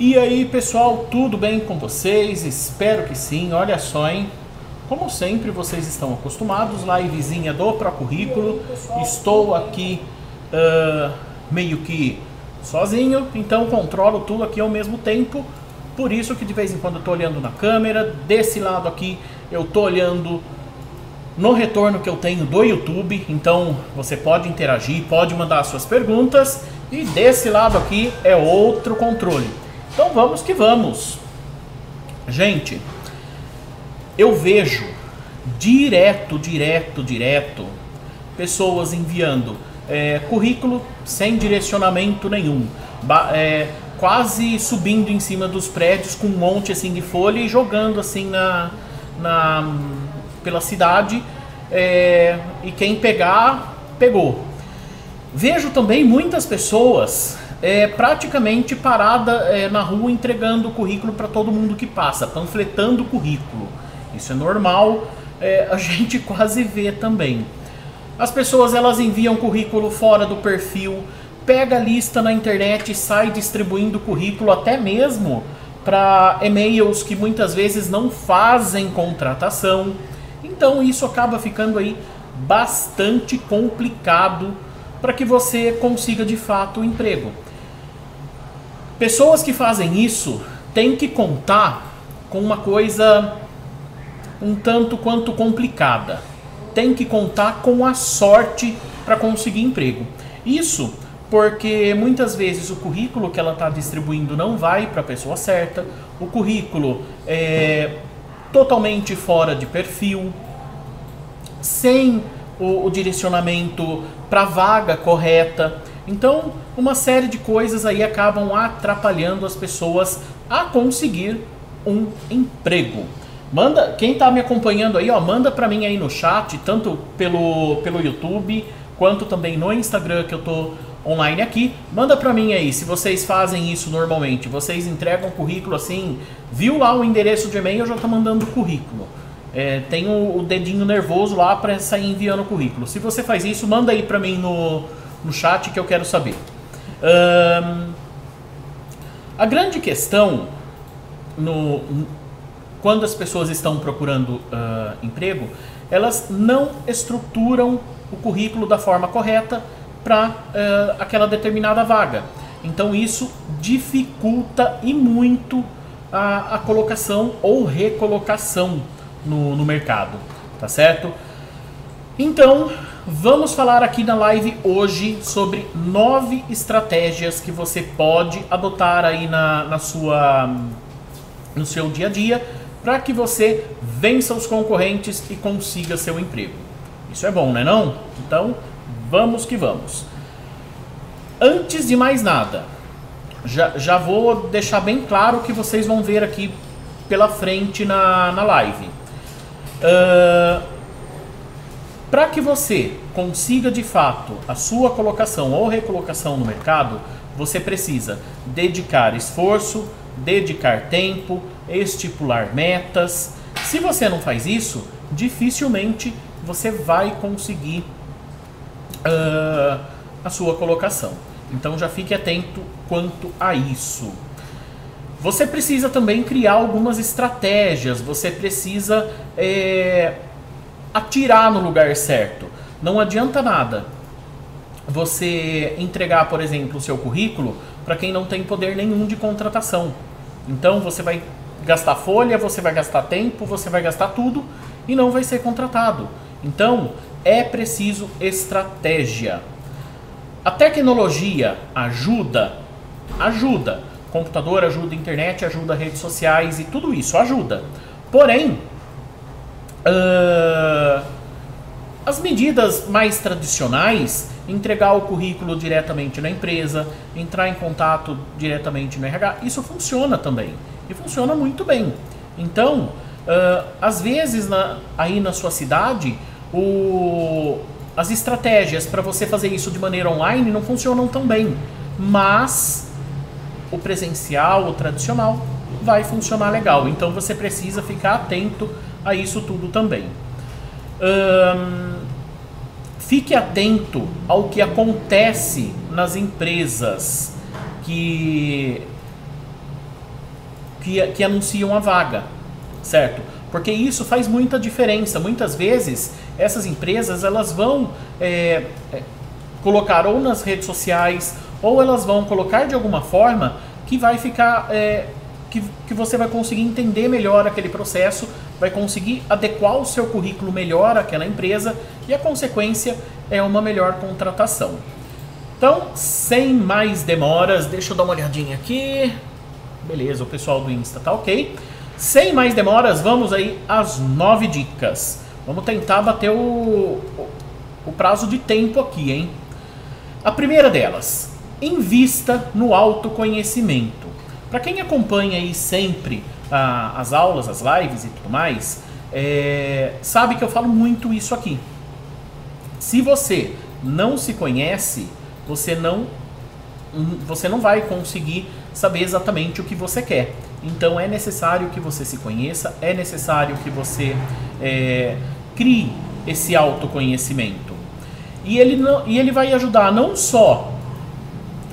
E aí, pessoal, tudo bem com vocês? Espero que sim. Olha só, hein? Como sempre, vocês estão acostumados, livezinha do Pro Currículo. Estou aqui uh, meio que sozinho, então controlo tudo aqui ao mesmo tempo. Por isso que de vez em quando eu estou olhando na câmera. Desse lado aqui eu estou olhando no retorno que eu tenho do YouTube. Então você pode interagir, pode mandar suas perguntas. E desse lado aqui é outro controle. Então vamos que vamos. Gente, eu vejo direto, direto, direto pessoas enviando é, currículo sem direcionamento nenhum, é, quase subindo em cima dos prédios com um monte assim de folha e jogando assim na, na pela cidade é, e quem pegar pegou. Vejo também muitas pessoas é, praticamente parada é, na rua entregando o currículo para todo mundo que passa, panfletando o currículo. Isso é normal, é, a gente quase vê também. As pessoas elas enviam currículo fora do perfil, pega a lista na internet e sai distribuindo currículo até mesmo para e-mails que muitas vezes não fazem contratação. Então isso acaba ficando aí bastante complicado para que você consiga de fato o emprego. Pessoas que fazem isso têm que contar com uma coisa um tanto quanto complicada. Tem que contar com a sorte para conseguir emprego. Isso porque muitas vezes o currículo que ela está distribuindo não vai para a pessoa certa, o currículo é totalmente fora de perfil, sem o, o direcionamento para a vaga correta. Então, uma série de coisas aí acabam atrapalhando as pessoas a conseguir um emprego. Manda, quem está me acompanhando aí, ó, manda para mim aí no chat, tanto pelo, pelo YouTube quanto também no Instagram que eu tô online aqui. Manda para mim aí se vocês fazem isso normalmente. Vocês entregam currículo assim, viu lá o endereço de e-mail, eu já tô mandando currículo. É, tem o, o, dedinho nervoso lá para sair enviando currículo. Se você faz isso, manda aí para mim no, no chat que eu quero saber. Um, a grande questão no, quando as pessoas estão procurando uh, emprego, elas não estruturam o currículo da forma correta para uh, aquela determinada vaga. Então isso dificulta e muito a, a colocação ou recolocação no, no mercado, tá certo? Então, vamos falar aqui na live hoje sobre nove estratégias que você pode adotar aí na, na sua, no seu dia a dia para que você vença os concorrentes e consiga seu emprego. Isso é bom, né não? Então, vamos que vamos. Antes de mais nada, já, já vou deixar bem claro que vocês vão ver aqui pela frente na, na live. Uh, para que você consiga de fato a sua colocação ou recolocação no mercado, você precisa dedicar esforço, dedicar tempo, estipular metas. Se você não faz isso, dificilmente você vai conseguir uh, a sua colocação. Então já fique atento quanto a isso. Você precisa também criar algumas estratégias, você precisa é, atirar no lugar certo. Não adianta nada você entregar, por exemplo, o seu currículo para quem não tem poder nenhum de contratação. Então você vai gastar folha, você vai gastar tempo, você vai gastar tudo e não vai ser contratado. Então é preciso estratégia. A tecnologia ajuda, ajuda. Computador ajuda, internet ajuda, redes sociais e tudo isso ajuda. Porém, uh, as medidas mais tradicionais, entregar o currículo diretamente na empresa, entrar em contato diretamente no RH, isso funciona também. E funciona muito bem. Então, uh, às vezes na, aí na sua cidade, o, as estratégias para você fazer isso de maneira online não funcionam tão bem. Mas o presencial, o tradicional, vai funcionar legal. Então você precisa ficar atento a isso tudo também. fique atento ao que acontece nas empresas que que, que anunciam a vaga, certo? Porque isso faz muita diferença. Muitas vezes essas empresas elas vão é, colocar ou nas redes sociais ou elas vão colocar de alguma forma que vai ficar é, que, que você vai conseguir entender melhor aquele processo, vai conseguir adequar o seu currículo melhor àquela empresa e a consequência é uma melhor contratação. Então, sem mais demoras, deixa eu dar uma olhadinha aqui. Beleza, o pessoal do Insta tá ok. Sem mais demoras, vamos aí às nove dicas. Vamos tentar bater o, o prazo de tempo aqui, hein? A primeira delas, invista no autoconhecimento. Para quem acompanha aí sempre ah, as aulas, as lives e tudo mais, é, sabe que eu falo muito isso aqui. Se você não se conhece, você não você não vai conseguir saber exatamente o que você quer. Então é necessário que você se conheça, é necessário que você é, crie esse autoconhecimento. E ele, não, e ele vai ajudar não só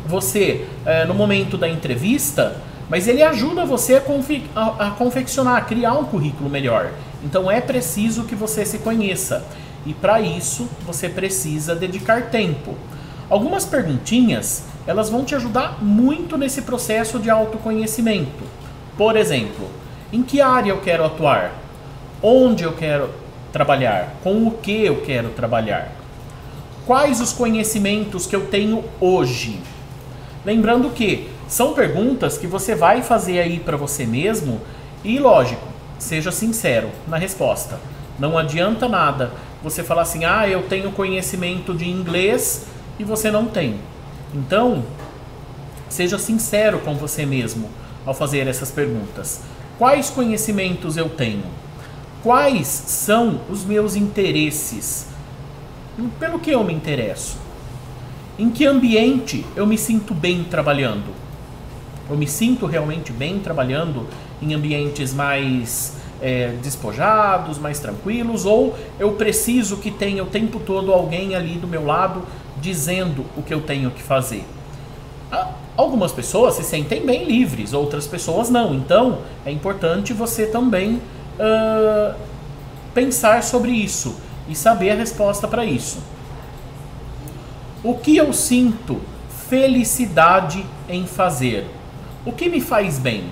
você é, no momento da entrevista, mas ele ajuda você a, confe a, a confeccionar, a criar um currículo melhor. Então é preciso que você se conheça. E para isso você precisa dedicar tempo. Algumas perguntinhas, elas vão te ajudar muito nesse processo de autoconhecimento. Por exemplo, em que área eu quero atuar? Onde eu quero trabalhar? Com o que eu quero trabalhar? Quais os conhecimentos que eu tenho hoje? Lembrando que são perguntas que você vai fazer aí para você mesmo e, lógico, seja sincero na resposta. Não adianta nada você falar assim: "Ah, eu tenho conhecimento de inglês" e você não tem. Então, seja sincero com você mesmo ao fazer essas perguntas. Quais conhecimentos eu tenho? Quais são os meus interesses? Pelo que eu me interesso? Em que ambiente eu me sinto bem trabalhando? Eu me sinto realmente bem trabalhando em ambientes mais é, despojados, mais tranquilos, ou eu preciso que tenha o tempo todo alguém ali do meu lado dizendo o que eu tenho que fazer. Ah, algumas pessoas se sentem bem livres, outras pessoas não. Então é importante você também uh, pensar sobre isso e saber a resposta para isso. O que eu sinto felicidade em fazer? O que me faz bem?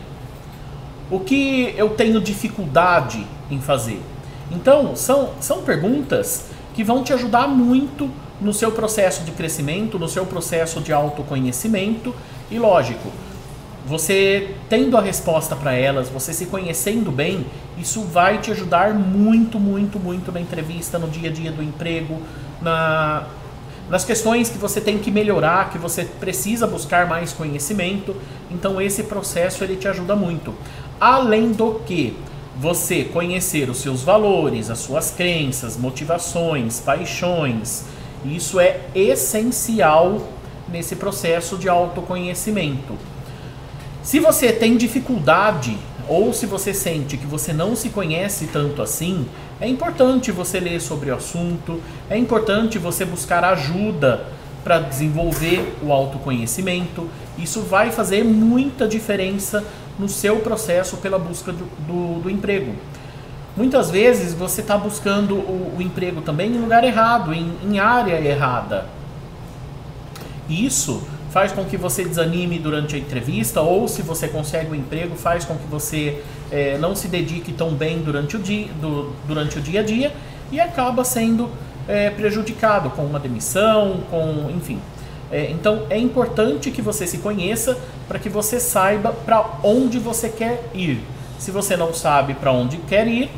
O que eu tenho dificuldade em fazer? Então, são, são perguntas que vão te ajudar muito no seu processo de crescimento, no seu processo de autoconhecimento e, lógico, você tendo a resposta para elas, você se conhecendo bem, isso vai te ajudar muito, muito, muito na entrevista, no dia a dia do emprego, na, nas questões que você tem que melhorar, que você precisa buscar mais conhecimento. Então esse processo ele te ajuda muito. Além do que você conhecer os seus valores, as suas crenças, motivações, paixões, isso é essencial nesse processo de autoconhecimento. Se você tem dificuldade ou se você sente que você não se conhece tanto assim, é importante você ler sobre o assunto, é importante você buscar ajuda para desenvolver o autoconhecimento. Isso vai fazer muita diferença no seu processo pela busca do, do, do emprego. Muitas vezes você está buscando o, o, emprego também em lugar errado, em, em área errada. Isso faz com que você desanime durante a entrevista, ou se você consegue um emprego, faz com que você é, não se dedique tão bem durante o dia, do, durante o dia a dia e acaba sendo é, prejudicado com uma demissão, com enfim. É, então é importante que você se conheça para que você saiba para onde você quer ir. Se você não sabe para onde quer ir,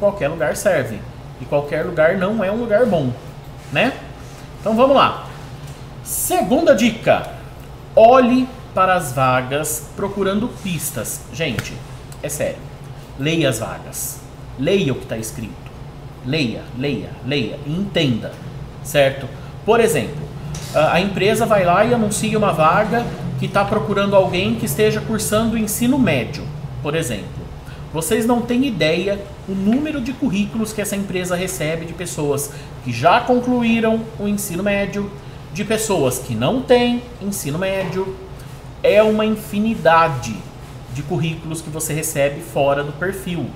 qualquer lugar serve. E qualquer lugar não é um lugar bom, né? Então vamos lá. Segunda dica: olhe para as vagas procurando pistas. Gente, é sério. Leia as vagas. Leia o que está escrito. Leia, leia, leia e entenda, certo? Por exemplo, a empresa vai lá e anuncia uma vaga que está procurando alguém que esteja cursando ensino médio, por exemplo. Vocês não têm ideia o número de currículos que essa empresa recebe de pessoas que já concluíram o ensino médio, de pessoas que não têm ensino médio. É uma infinidade de currículos que você recebe fora do perfil.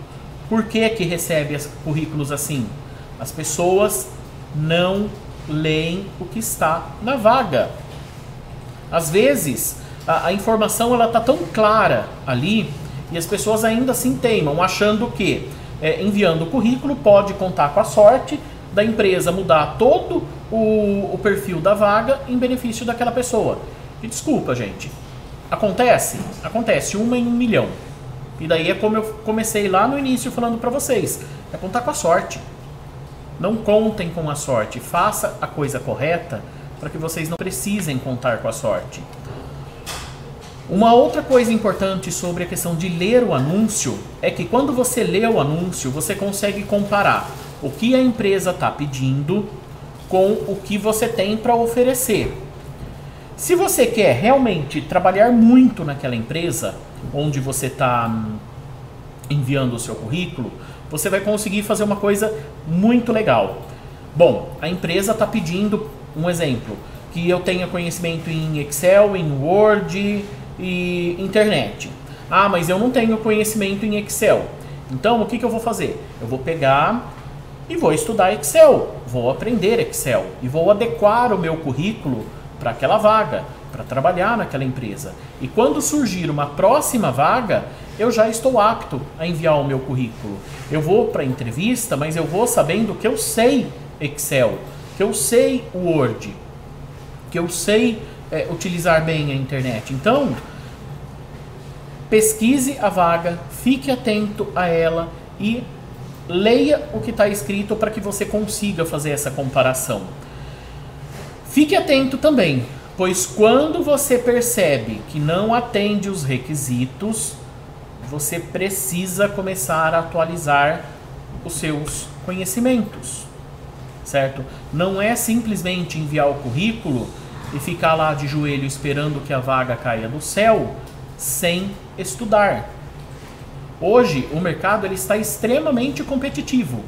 Por que, que recebe currículos assim? As pessoas não leem o que está na vaga. Às vezes, a, a informação ela está tão clara ali e as pessoas ainda assim teimam, achando que é, enviando o currículo pode contar com a sorte da empresa mudar todo o, o perfil da vaga em benefício daquela pessoa. E desculpa, gente. Acontece? Acontece, uma em um milhão. E daí é como eu comecei lá no início falando para vocês. É contar com a sorte. Não contem com a sorte. Faça a coisa correta para que vocês não precisem contar com a sorte. Uma outra coisa importante sobre a questão de ler o anúncio é que quando você lê o anúncio, você consegue comparar o que a empresa está pedindo com o que você tem para oferecer. Se você quer realmente trabalhar muito naquela empresa onde você está hum, enviando o seu currículo, você vai conseguir fazer uma coisa muito legal. Bom, a empresa está pedindo, um exemplo, que eu tenha conhecimento em Excel, em Word e internet. Ah, mas eu não tenho conhecimento em Excel. Então, o que, que eu vou fazer? Eu vou pegar e vou estudar Excel, vou aprender Excel e vou adequar o meu currículo para aquela vaga, para trabalhar naquela empresa. E quando surgir uma próxima vaga, eu já estou apto a enviar o meu currículo. Eu vou para a entrevista, mas eu vou sabendo que eu sei Excel, que eu sei Word, que eu sei é, utilizar bem a internet. Então, pesquise a vaga, fique atento a ela e leia o que está escrito para que você consiga fazer essa comparação. Fique atento também, pois quando você percebe que não atende os requisitos, você precisa começar a atualizar os seus conhecimentos, certo? Não é simplesmente enviar o currículo e ficar lá de joelho esperando que a vaga caia do céu sem estudar. Hoje o mercado ele está extremamente competitivo.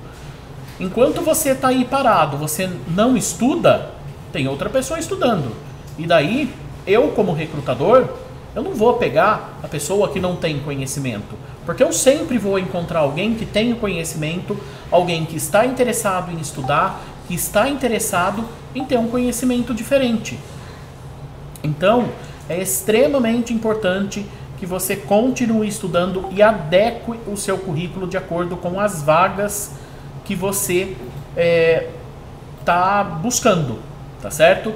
Enquanto você está aí parado, você não estuda, tem outra pessoa estudando. E daí, eu como recrutador, eu não vou pegar a pessoa que não tem conhecimento, porque eu sempre vou encontrar alguém que tem conhecimento, alguém que está interessado em estudar, que está interessado em ter um conhecimento diferente. Então, é extremamente importante que você continue estudando e adeque o seu currículo de acordo com as vagas que você está é, tá buscando, tá certo?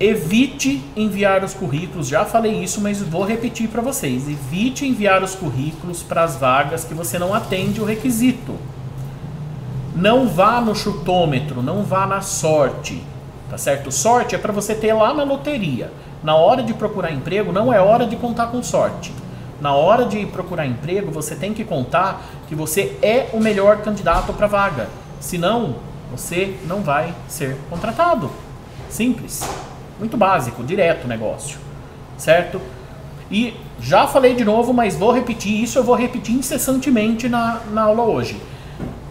Evite enviar os currículos, já falei isso, mas vou repetir para vocês. Evite enviar os currículos para as vagas que você não atende o requisito. Não vá no chutômetro, não vá na sorte, tá certo? Sorte é para você ter lá na loteria. Na hora de procurar emprego, não é hora de contar com sorte. Na hora de procurar emprego, você tem que contar que você é o melhor candidato para a vaga. Senão, você não vai ser contratado. Simples. Muito básico, direto o negócio. Certo? E já falei de novo, mas vou repetir isso, eu vou repetir incessantemente na, na aula hoje.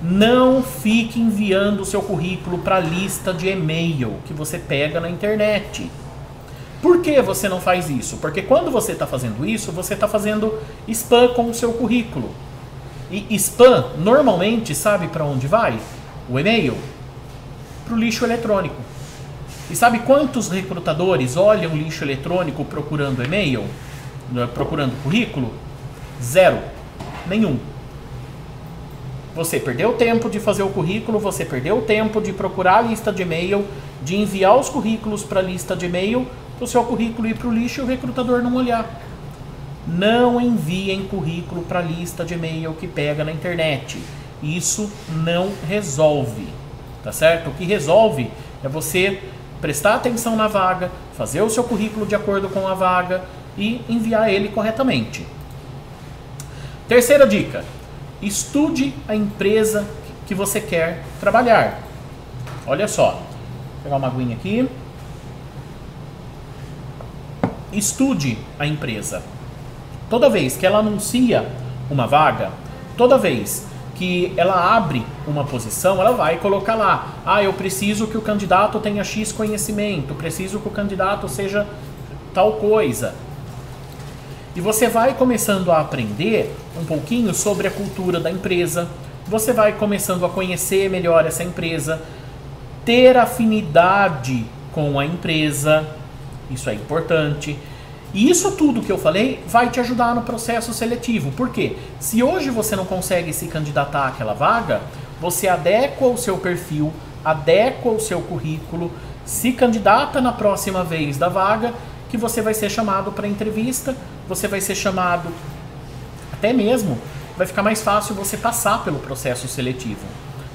Não fique enviando o seu currículo para a lista de e-mail que você pega na internet. Por que você não faz isso? Porque quando você está fazendo isso, você está fazendo spam com o seu currículo. E spam, normalmente, sabe para onde vai? O e-mail? Para o lixo eletrônico. E sabe quantos recrutadores olham lixo eletrônico procurando e-mail? Né, procurando currículo? Zero. Nenhum. Você perdeu tempo de fazer o currículo, você perdeu tempo de procurar a lista de e-mail, de enviar os currículos para a lista de e-mail, o seu currículo ir para o lixo e o recrutador não olhar. Não enviem currículo para lista de e-mail que pega na internet. Isso não resolve, tá certo? O que resolve é você prestar atenção na vaga, fazer o seu currículo de acordo com a vaga e enviar ele corretamente. Terceira dica: estude a empresa que você quer trabalhar. Olha só, vou pegar uma aguinha aqui estude a empresa. Toda vez que ela anuncia uma vaga, toda vez que ela abre uma posição, ela vai colocar lá: ah, eu preciso que o candidato tenha X conhecimento, preciso que o candidato seja tal coisa. E você vai começando a aprender um pouquinho sobre a cultura da empresa, você vai começando a conhecer melhor essa empresa, ter afinidade com a empresa, isso é importante. E isso tudo que eu falei vai te ajudar no processo seletivo. Por quê? Se hoje você não consegue se candidatar àquela vaga, você adequa o seu perfil, adequa o seu currículo, se candidata na próxima vez da vaga, que você vai ser chamado para entrevista, você vai ser chamado até mesmo vai ficar mais fácil você passar pelo processo seletivo,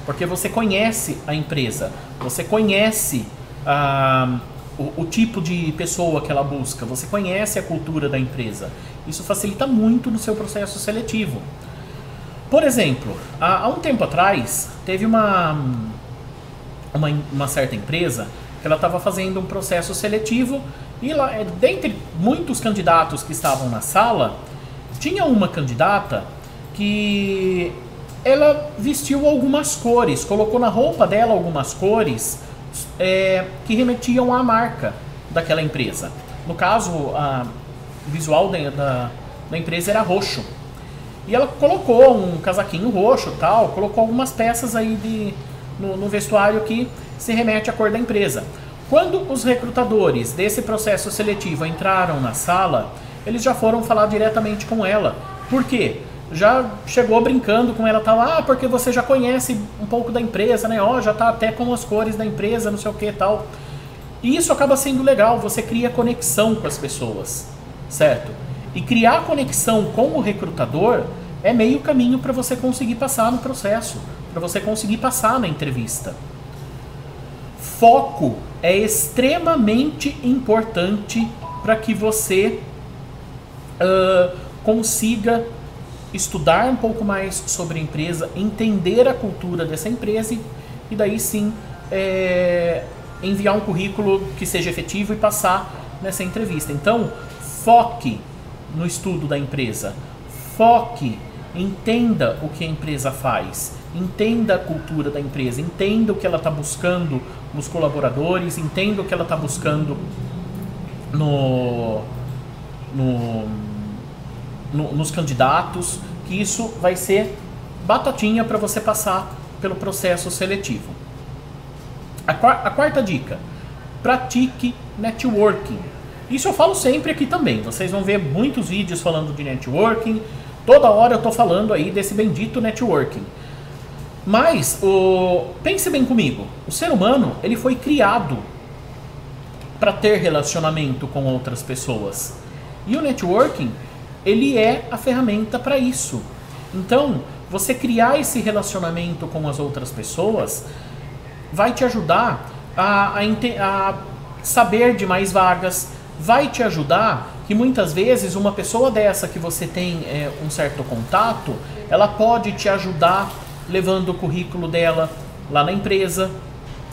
porque você conhece a empresa, você conhece ah, o, o, tipo de pessoa que ela busca, você conhece a cultura da empresa. Isso facilita muito no seu processo seletivo. Por exemplo, há, há um tempo atrás teve uma, uma, uma certa empresa que ela estava fazendo um processo seletivo e lá, é, dentre muitos candidatos que estavam na sala, tinha uma candidata que ela vestiu algumas cores, colocou na roupa dela algumas cores é, que remetiam à marca daquela empresa. No caso, a visual da, da, da empresa era roxo. E ela colocou um casaquinho roxo tal, colocou algumas peças aí de, no, no vestuário que se remete à cor da empresa. Quando os recrutadores desse processo seletivo entraram na sala, eles já foram falar diretamente com ela. Por quê? Já chegou brincando com ela, tal, ah, porque você já conhece um pouco da empresa, né? Ó, oh, já tá até com as cores da empresa, não sei o que tal. E isso acaba sendo legal, você cria conexão com as pessoas, certo? E criar conexão com o recrutador é meio caminho para você conseguir passar no processo, para você conseguir passar na entrevista. Foco é extremamente importante para que você uh, consiga estudar um pouco mais sobre a empresa, entender a cultura dessa empresa e daí sim é, enviar um currículo que seja efetivo e passar nessa entrevista. Então, foque no estudo da empresa, foque, entenda o que a empresa faz, entenda a cultura da empresa, entenda o que ela está buscando nos colaboradores, entenda o que ela está buscando no, no no, nos candidatos, que isso vai ser batatinha para você passar pelo processo seletivo. A, a quarta dica: pratique networking. Isso eu falo sempre aqui também. Vocês vão ver muitos vídeos falando de networking. Toda hora eu estou falando aí desse bendito networking. Mas o, pense bem comigo, o ser humano ele foi criado para ter relacionamento com outras pessoas. E o networking ele é a ferramenta para isso. Então, você criar esse relacionamento com as outras pessoas vai te ajudar a, a, a saber de mais vagas, vai te ajudar que muitas vezes uma pessoa dessa que você tem é, um certo contato, ela pode te ajudar levando o currículo dela lá na empresa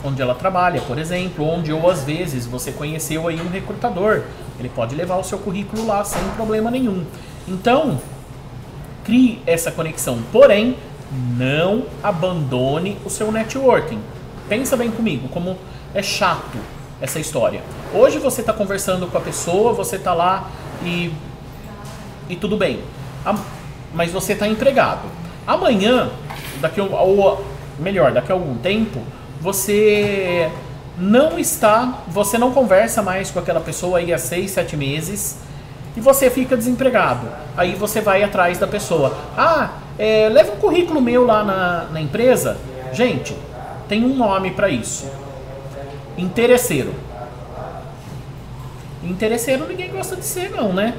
onde ela trabalha, por exemplo, onde ou às vezes você conheceu aí um recrutador ele pode levar o seu currículo lá sem problema nenhum. Então, crie essa conexão. Porém, não abandone o seu networking. Pensa bem comigo, como é chato essa história. Hoje você está conversando com a pessoa, você está lá e, e tudo bem. Mas você está empregado. Amanhã, daqui ou melhor, daqui a algum tempo, você não está, você não conversa mais com aquela pessoa aí há seis, sete meses e você fica desempregado. Aí você vai atrás da pessoa. Ah, é, leva um currículo meu lá na, na empresa. Gente, tem um nome para isso. Interesseiro. Interesseiro ninguém gosta de ser, não, né?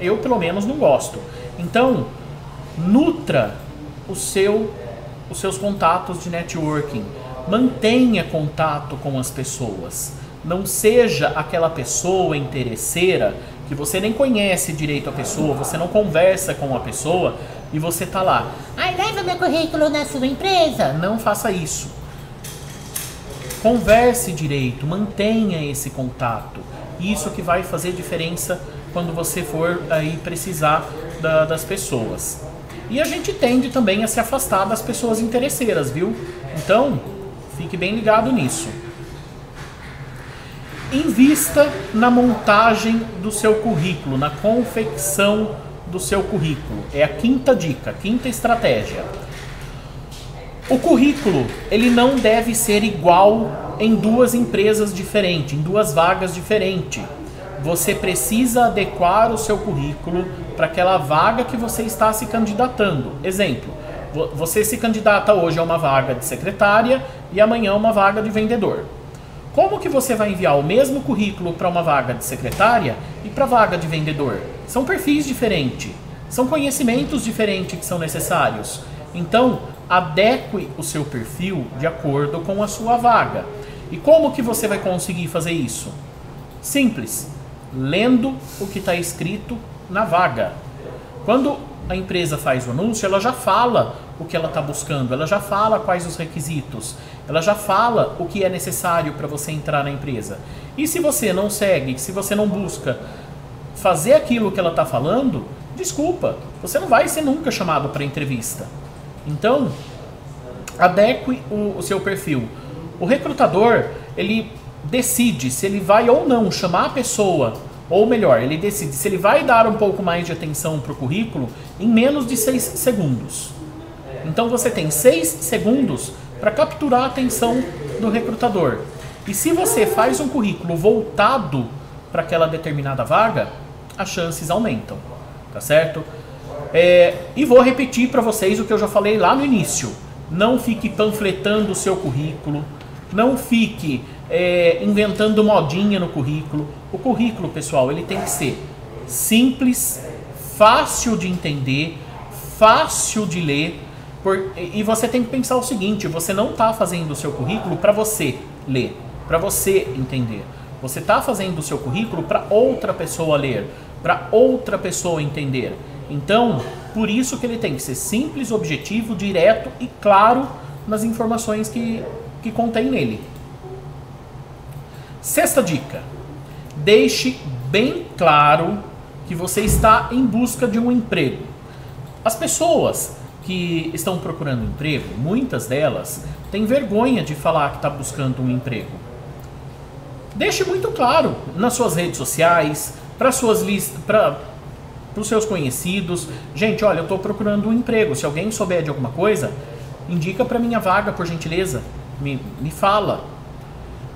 Eu pelo menos não gosto. Então, nutra o seu, os seus contatos de networking mantenha contato com as pessoas. Não seja aquela pessoa interesseira que você nem conhece direito a pessoa, você não conversa com a pessoa e você tá lá. Ai, leva meu currículo na sua empresa. Não faça isso. Converse direito, mantenha esse contato. Isso que vai fazer diferença quando você for aí precisar da, das pessoas. E a gente tende também a se afastar das pessoas interesseiras, viu? Então, Fique bem ligado nisso. invista na montagem do seu currículo, na confecção do seu currículo. É a quinta dica, quinta estratégia. O currículo, ele não deve ser igual em duas empresas diferentes, em duas vagas diferentes. Você precisa adequar o seu currículo para aquela vaga que você está se candidatando. Exemplo, você se candidata hoje a uma vaga de secretária e amanhã uma vaga de vendedor. Como que você vai enviar o mesmo currículo para uma vaga de secretária e para vaga de vendedor? São perfis diferentes, são conhecimentos diferentes que são necessários. Então, adeque o seu perfil de acordo com a sua vaga. E como que você vai conseguir fazer isso? Simples, lendo o que está escrito na vaga. Quando a empresa faz o anúncio, ela já fala o que ela está buscando, ela já fala quais os requisitos, ela já fala o que é necessário para você entrar na empresa. E se você não segue, se você não busca fazer aquilo que ela está falando, desculpa, você não vai ser nunca chamado para entrevista. Então, adeque o, o seu perfil. O recrutador, ele decide se ele vai ou não chamar a pessoa, ou melhor, ele decide se ele vai dar um pouco mais de atenção para o currículo em menos de 6 segundos. Então você tem 6 segundos para capturar a atenção do recrutador. E se você faz um currículo voltado para aquela determinada vaga, as chances aumentam, tá certo? É, e vou repetir para vocês o que eu já falei lá no início. Não fique panfletando o seu currículo, não fique é, inventando modinha no currículo. O currículo, pessoal, ele tem que ser simples, fácil de entender, fácil de ler. Por, e você tem que pensar o seguinte: você não está fazendo o seu currículo para você ler, para você entender. Você está fazendo o seu currículo para outra pessoa ler, para outra pessoa entender. Então, por isso que ele tem que ser simples, objetivo, direto e claro nas informações que, que contém nele. Sexta dica: deixe bem claro que você está em busca de um emprego. As pessoas que estão procurando emprego, muitas delas têm vergonha de falar que está buscando um emprego. Deixe muito claro nas suas redes sociais, para suas listas, para os seus conhecidos. Gente, olha, eu estou procurando um emprego. Se alguém souber de alguma coisa, indica para minha vaga, por gentileza. Me, me fala.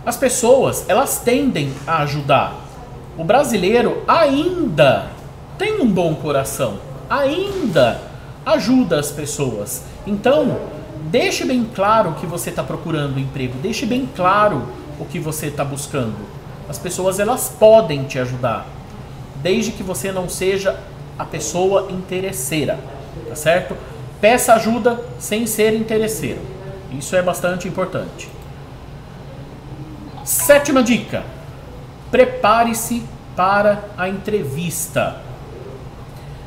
As pessoas, elas tendem a ajudar. O brasileiro ainda tem um bom coração. Ainda ajuda as pessoas. Então, deixe bem claro que você está procurando emprego. Deixe bem claro o que você está buscando. As pessoas, elas podem te ajudar desde que você não seja a pessoa interesseira, tá certo? Peça ajuda sem ser interesseiro. Isso é bastante importante. Sétima dica: prepare-se para a entrevista.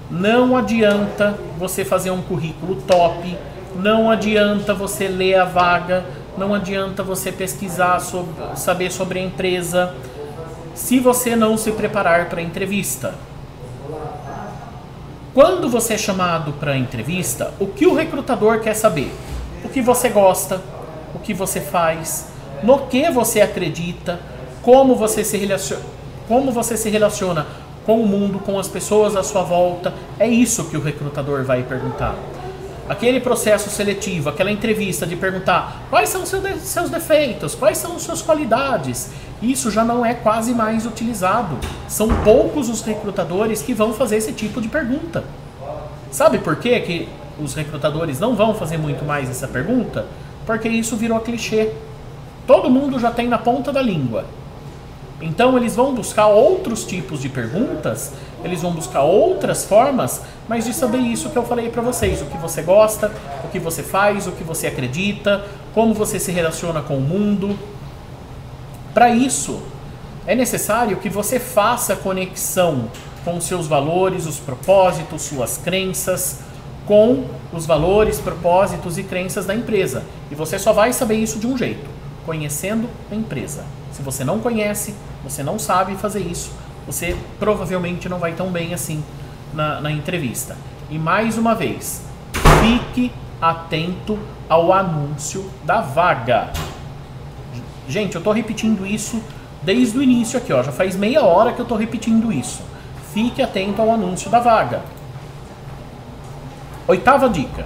Não adianta você fazer um currículo top, não adianta você ler a vaga, não adianta você pesquisar sobre, saber sobre a empresa, se você não se preparar para a entrevista. Quando você é chamado para a entrevista, o que o recrutador quer saber? O que você gosta, o que você faz, no que você acredita, como você se relaciona, como você se relaciona com o mundo, com as pessoas à sua volta. É isso que o recrutador vai perguntar aquele processo seletivo, aquela entrevista de perguntar quais são seus defeitos, quais são as suas qualidades, isso já não é quase mais utilizado. São poucos os recrutadores que vão fazer esse tipo de pergunta. Sabe por quê que os recrutadores não vão fazer muito mais essa pergunta? Porque isso virou clichê. Todo mundo já tem na ponta da língua. Então eles vão buscar outros tipos de perguntas, eles vão buscar outras formas, mas de saber isso que eu falei para vocês, o que você gosta, o que você faz, o que você acredita, como você se relaciona com o mundo. Para isso, é necessário que você faça conexão com seus valores, os propósitos, suas crenças, com os valores, propósitos e crenças da empresa. E você só vai saber isso de um jeito, conhecendo a empresa. Se você não conhece, você não sabe fazer isso, você provavelmente não vai tão bem assim na, na entrevista. E mais uma vez, fique atento ao anúncio da vaga. Gente, eu estou repetindo isso desde o início aqui, ó, já faz meia hora que eu estou repetindo isso. Fique atento ao anúncio da vaga. Oitava dica.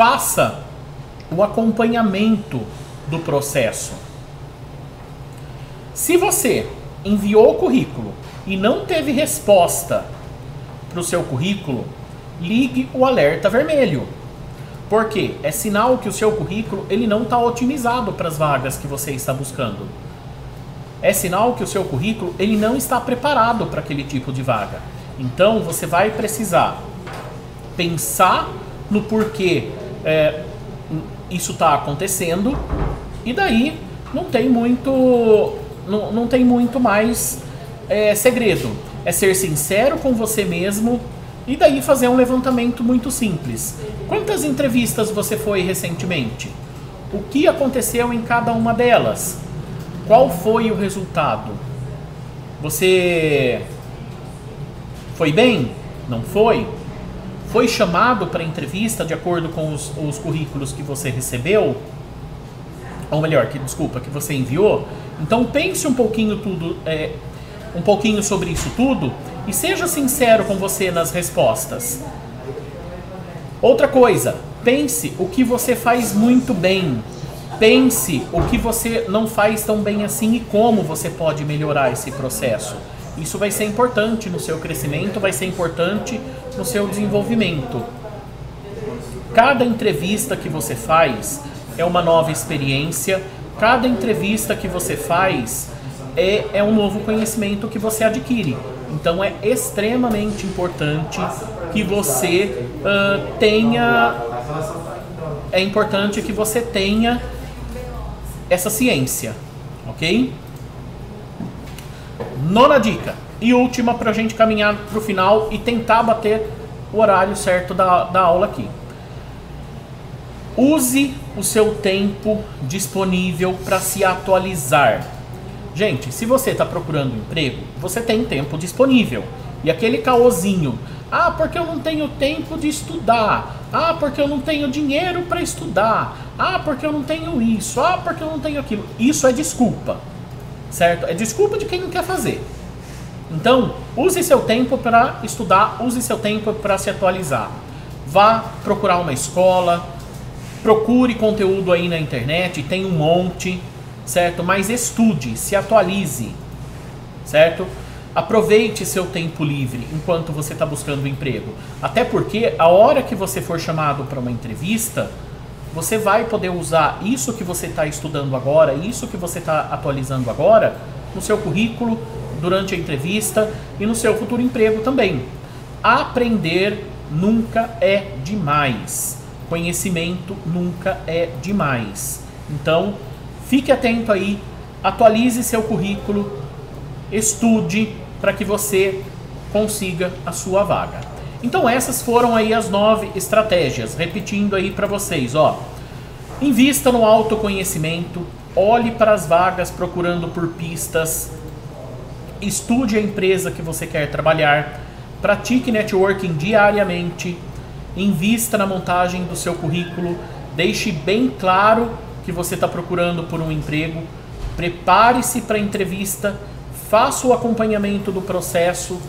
Faça o acompanhamento do processo. Se você enviou o currículo e não teve resposta para o seu currículo, ligue o alerta vermelho. Porque é sinal que o seu currículo ele não está otimizado para as vagas que você está buscando. É sinal que o seu currículo ele não está preparado para aquele tipo de vaga. Então você vai precisar pensar no porquê é, isso está acontecendo e daí não tem muito não, não tem muito mais é, segredo. É ser sincero com você mesmo e daí fazer um levantamento muito simples. Quantas entrevistas você foi recentemente? O que aconteceu em cada uma delas? Qual foi o resultado? Você foi bem? Não foi? Foi chamado para entrevista de acordo com os, os currículos que você recebeu? Ou melhor, que desculpa, que você enviou? Então pense um pouquinho tudo, é, um pouquinho sobre isso tudo e seja sincero com você nas respostas. Outra coisa, pense o que você faz muito bem. Pense o que você não faz tão bem assim e como você pode melhorar esse processo. Isso vai ser importante no seu crescimento, vai ser importante no seu desenvolvimento. Cada entrevista que você faz é uma nova experiência, cada entrevista que você faz é, é um novo conhecimento que você adquire. Então é extremamente importante que você uh, tenha. É importante que você tenha essa ciência, ok? Nona dica e última para a gente caminhar para o final e tentar bater o horário certo da, da aula aqui. Use o seu tempo disponível para se atualizar. Gente, se você está procurando emprego, você tem tempo disponível. E aquele caosinho, ah, porque eu não tenho tempo de estudar. Ah, porque eu não tenho dinheiro para estudar. Ah, porque eu não tenho isso. Ah, porque eu não tenho aquilo. Isso é desculpa. Certo? É desculpa de quem não quer fazer. Então, use seu tempo para estudar, use seu tempo para se atualizar. Vá procurar uma escola, procure conteúdo aí na internet, tem um monte certo? Mas estude, se atualize, certo? Aproveite seu tempo livre enquanto você está buscando um emprego. Até porque a hora que você for chamado para uma entrevista, você vai poder usar isso que você está estudando agora, isso que você está atualizando agora, no seu currículo, durante a entrevista e no seu futuro emprego também. Aprender nunca é demais. Conhecimento nunca é demais. Então, Fique atento aí, atualize seu currículo, estude para que você consiga a sua vaga. Então essas foram aí as nove estratégias, repetindo aí para vocês, ó. Invista no autoconhecimento, olhe para as vagas procurando por pistas, estude a empresa que você quer trabalhar, pratique networking diariamente, invista na montagem do seu currículo, deixe bem claro que você está procurando por um emprego, prepare-se para a entrevista, faça o acompanhamento do processo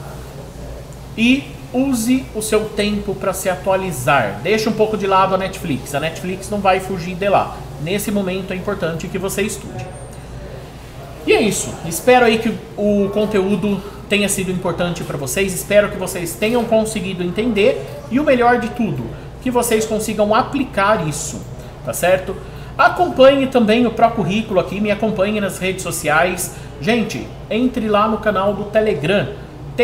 e use o seu tempo para se atualizar. Deixe um pouco de lado a Netflix. A Netflix não vai fugir de lá. Nesse momento é importante que você estude. E é isso. Espero aí que o conteúdo tenha sido importante para vocês. Espero que vocês tenham conseguido entender e o melhor de tudo, que vocês consigam aplicar isso, tá certo? Acompanhe também o Pro Currículo aqui, me acompanhe nas redes sociais. Gente, entre lá no canal do Telegram,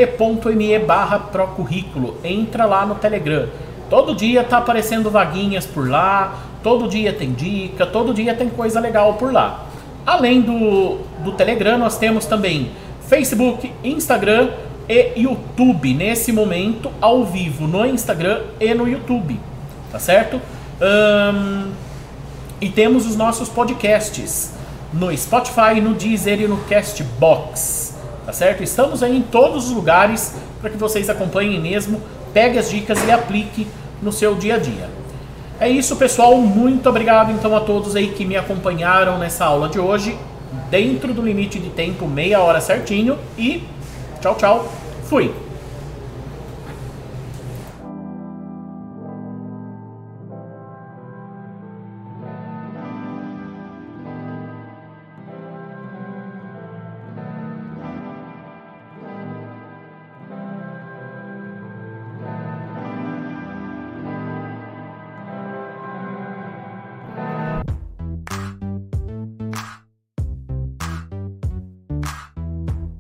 t.me barra Procurrículo. Entra lá no Telegram. Todo dia tá aparecendo vaguinhas por lá, todo dia tem dica, todo dia tem coisa legal por lá. Além do, do Telegram, nós temos também Facebook, Instagram e YouTube. Nesse momento, ao vivo no Instagram e no YouTube. Tá certo? Um, e temos os nossos podcasts no Spotify, no Deezer e no Castbox. Tá certo? Estamos aí em todos os lugares para que vocês acompanhem mesmo, pegue as dicas e aplique no seu dia a dia. É isso, pessoal. Muito obrigado então a todos aí que me acompanharam nessa aula de hoje, dentro do limite de tempo, meia hora certinho. E tchau, tchau. Fui.